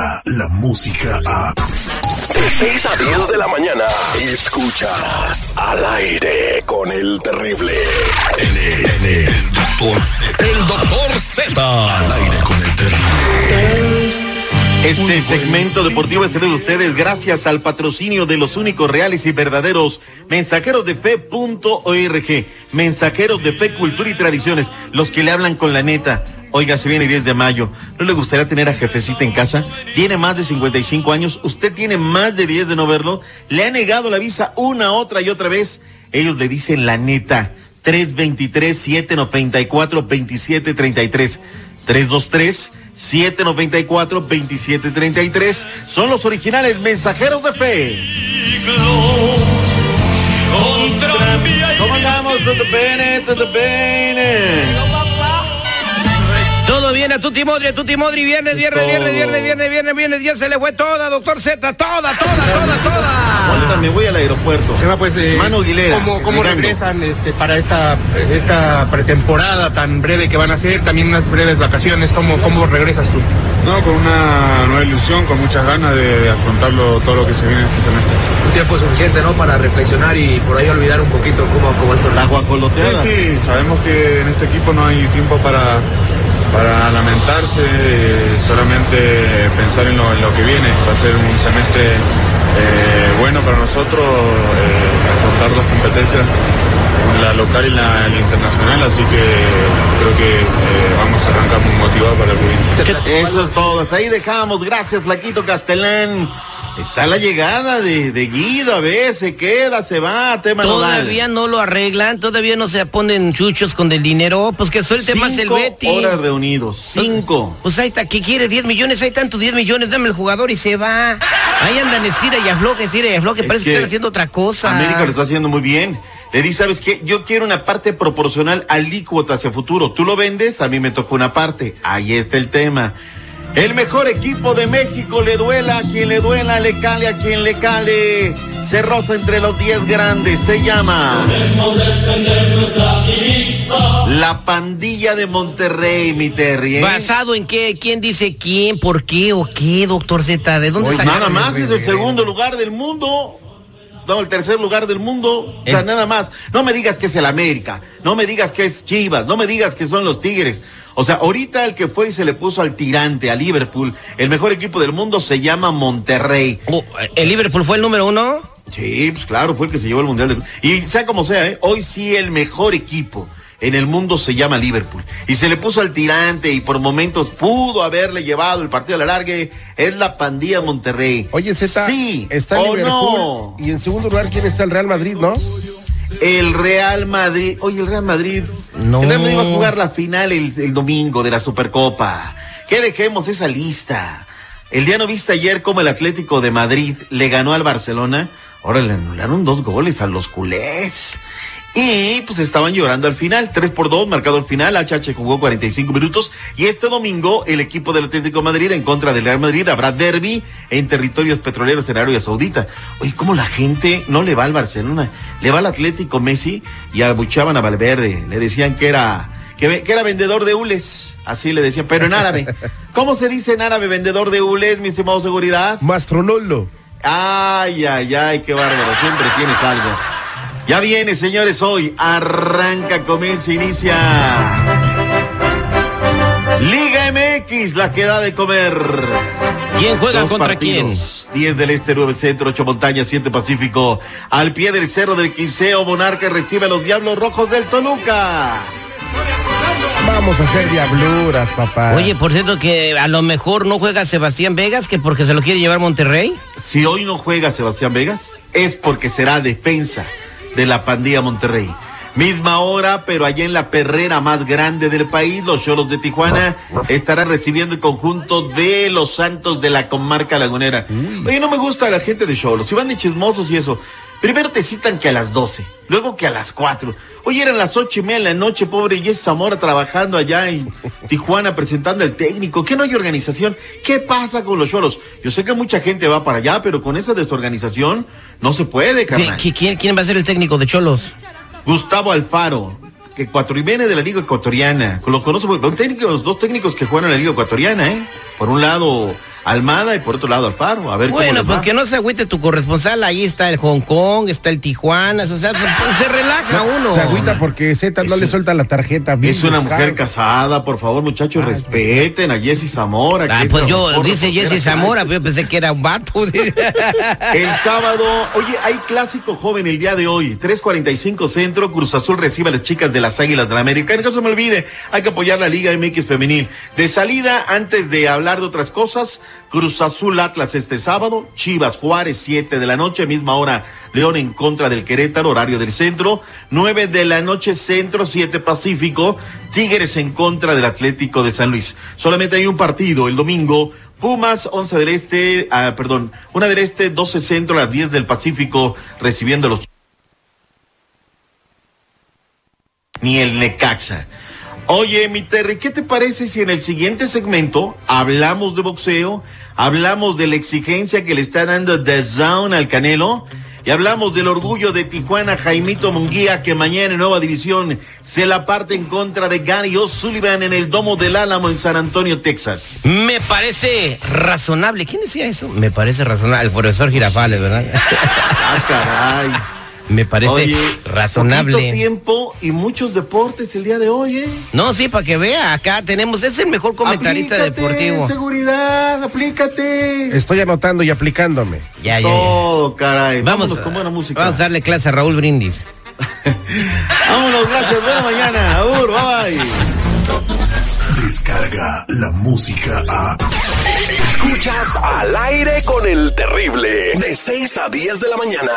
llega la música a... De 6 a 10 de la mañana, escuchas al aire con el terrible. Él es, él es el doctor Z. El doctor Z. Al aire con el terrible. Este segmento deportivo es de ustedes gracias al patrocinio de los únicos reales y verdaderos mensajeros de fe.org. Mensajeros de fe, cultura y tradiciones. Los que le hablan con la neta. Oiga, se viene 10 de mayo. ¿No le gustaría tener a jefecita en casa? Tiene más de 55 años. Usted tiene más de 10 de no verlo. Le ha negado la visa una, otra y otra vez. Ellos le dicen la neta. 323-794-2733. 323 794-2733 son los originales mensajeros de fe. ¿Cómo andamos? ¿Todo bien? ¿Todo bien? A Tuti Modri, a Tuti Modri, viernes, viernes, viernes, viernes, viernes, viernes, viernes, ya se le fue toda, doctor Z, toda, toda, toda, toda. Ahorita me voy al aeropuerto. Pues, eh, Mano Aguilera. ¿Cómo, cómo regresan este, para esta, esta pretemporada tan breve que van a hacer? También unas breves vacaciones. ¿Cómo, cómo regresas tú? No, con una nueva ilusión, con muchas ganas de, de afrontarlo todo lo que se viene este semestre. un tiempo suficiente ¿no? para reflexionar y por ahí olvidar un poquito cómo, cómo es La Sí, guajoloteada. sí, sabemos que en este equipo no hay tiempo para, para lamentarse, eh, solamente pensar en lo, en lo que viene. Va a ser un semestre eh, bueno para nosotros, eh, afrontar dos competencias, la local y la, internacional, así que creo que vamos a arrancar muy motivados para el que. Eso es todo. Hasta ahí dejamos. Gracias, Flaquito Castelán. Está la llegada de, de Guido, a ver, se queda, se va, tema. Todavía no lo arreglan, todavía no se ponen chuchos con el dinero, pues que suelte más el Cinco Betty. horas reunidos, cinco. Pues ahí está, ¿qué quiere? 10 millones, hay tantos 10 millones, dame el jugador y se va. Ahí andan estira y afloje, estira y afloje, Es parece que, que están haciendo otra cosa. América lo está haciendo muy bien. Le di, ¿sabes qué? Yo quiero una parte proporcional alícuota hacia futuro. Tú lo vendes, a mí me toca una parte. Ahí está el tema. El mejor equipo de México le duela a quien le duela, le cale a quien le cale. Se roza entre los 10 grandes, se llama. La pandilla de Monterrey, mi Terry. ¿eh? ¿Basado en qué? ¿Quién dice quién? ¿Por qué o qué, doctor Z? ¿De dónde Pues sacaron nada más es el segundo lugar del mundo. No, el tercer lugar del mundo. O sea, nada más. No me digas que es el América. No me digas que es Chivas. No me digas que son los Tigres. O sea, ahorita el que fue y se le puso al tirante, a Liverpool, el mejor equipo del mundo se llama Monterrey. Oh, ¿El Liverpool fue el número uno? Sí, pues claro, fue el que se llevó el Mundial. del- Y sea como sea, ¿eh? hoy sí el mejor equipo en el mundo se llama Liverpool. Y se le puso al tirante y por momentos pudo haberle llevado el partido a la largue. Es la pandilla Monterrey. Oye, Z, sí, está Liverpool. no. Y en segundo lugar, ¿quién está? El Real Madrid, ¿no? El Real Madrid. Oye, el Real Madrid. No. El Real Madrid va a jugar la final el, el domingo de la Supercopa. Que dejemos esa lista. El día no viste ayer cómo el Atlético de Madrid le ganó al Barcelona. Ahora le anularon dos goles a los culés. Y pues estaban llorando al final, 3 por 2, marcado al final, HH jugó 45 minutos y este domingo el equipo del Atlético de Madrid en contra del Real Madrid habrá derby en territorios petroleros en Arabia Saudita. Oye, ¿cómo la gente no le va al Barcelona? Le va al Atlético Messi y abuchaban a Valverde, le decían que era que, que era vendedor de hules, así le decían, pero en árabe. ¿Cómo se dice en árabe vendedor de hules, mi estimado seguridad? Mastronolo. Ay, ay, ay, qué bárbaro, siempre tienes algo. Ya viene, señores, hoy arranca, comienza, inicia. Liga MX, la que da de comer. ¿Quién juega Dos contra partidos, 10 del Este, 9 Centro, 8 Montañas, 7 Pacífico. Al pie del cerro del Quiseo, Monarca recibe a los Diablos Rojos del Toluca. Vamos a hacer diabluras, papá. quién? Oye, por cierto que a lo mejor no juega Sebastián Vegas, que porque se lo quiere llevar Monterrey. Si hoy no juega Sebastián Vegas, es porque será defensa de la pandilla Monterrey. Misma hora, pero allá en la perrera más grande del país, los Cholos de Tijuana estarán recibiendo el conjunto de los Santos de la comarca lagunera. Oye, no me gusta la gente de Cholos, si van de chismosos y eso. Primero te citan que a las 12, luego que a las 4. Oye, eran las ocho y media de la noche, pobre Jess Zamora trabajando allá en Tijuana presentando al técnico. ¿Qué no hay organización? ¿Qué pasa con los cholos? Yo sé que mucha gente va para allá, pero con esa desorganización no se puede, ¿Qui- carnal. qui- quién, quién va a ser el técnico de Cholos? Gustavo Alfaro, que cuatro y viene de la Liga Ecuatoriana. Los conozco, los técnicos, los dos técnicos que juegan en la Liga Ecuatoriana, ¿eh? Por un lado, Almada y por otro lado Alfaro. A ver Bueno, pues va. que no se agüite tu corresponsal, ahí está el Hong Kong, está el Tijuana, o sea, se, se relaja uno. Se agüita porque Z no le suelta la tarjeta. bien Es una mujer casada, por favor, muchachos, respeten a Jessy Zamora. Ah, es pues yo, dice hay. Zamora, pero yo pensé que era un vato. El sábado, oye, hay clásico joven el día de hoy, 3.45 Centro, Cruz Azul recibe a las chicas de las Águilas de la América. No se me olvide, hay que apoyar la Liga MX Femenil. De salida, antes de hablar de otras cosas, Cruz Azul Atlas este sábado, Chivas Juárez, 7 de la noche, misma hora, León en contra del Querétaro, horario del centro, 9 de la noche Centro, 7 Pacífico, Tigres en contra del Atlético de San Luis. Solamente hay un partido el domingo, Pumas, 11 del Este, ah, perdón, una del Este, 12 Centro, las 10 del Pacífico, recibiendo los... Ni el Necaxa. Oye, mi Terry, ¿qué te parece si en el siguiente segmento hablamos de boxeo, hablamos de la exigencia que le está dando The Zone al Canelo? Y hablamos del orgullo de Tijuana, Jaimito Munguía, que mañana en Nueva División se la parte en contra de Gary O'Sullivan en el Domo del Álamo en San Antonio, Texas. Me parece razonable. ¿Quién decía eso? Me parece razonable. El profesor Girafales, ¿verdad? Ah, caray. Me parece Oye, razonable. poquito tiempo y muchos deportes el día de hoy, ¿eh? No, sí, para que vea, acá tenemos, es el mejor comentarista Aplícate, deportivo. Seguridad, aplícate. Estoy anotando y aplicándome. Ya, ya, ya. Todo, caray. Vamos, Vámonos con buena música. vamos a darle clase a Raúl Brindis. Vámonos, gracias. Buena mañana. Aur, bye bye. Descarga la música a. Escuchas al aire con el terrible. De 6 a 10 de la mañana.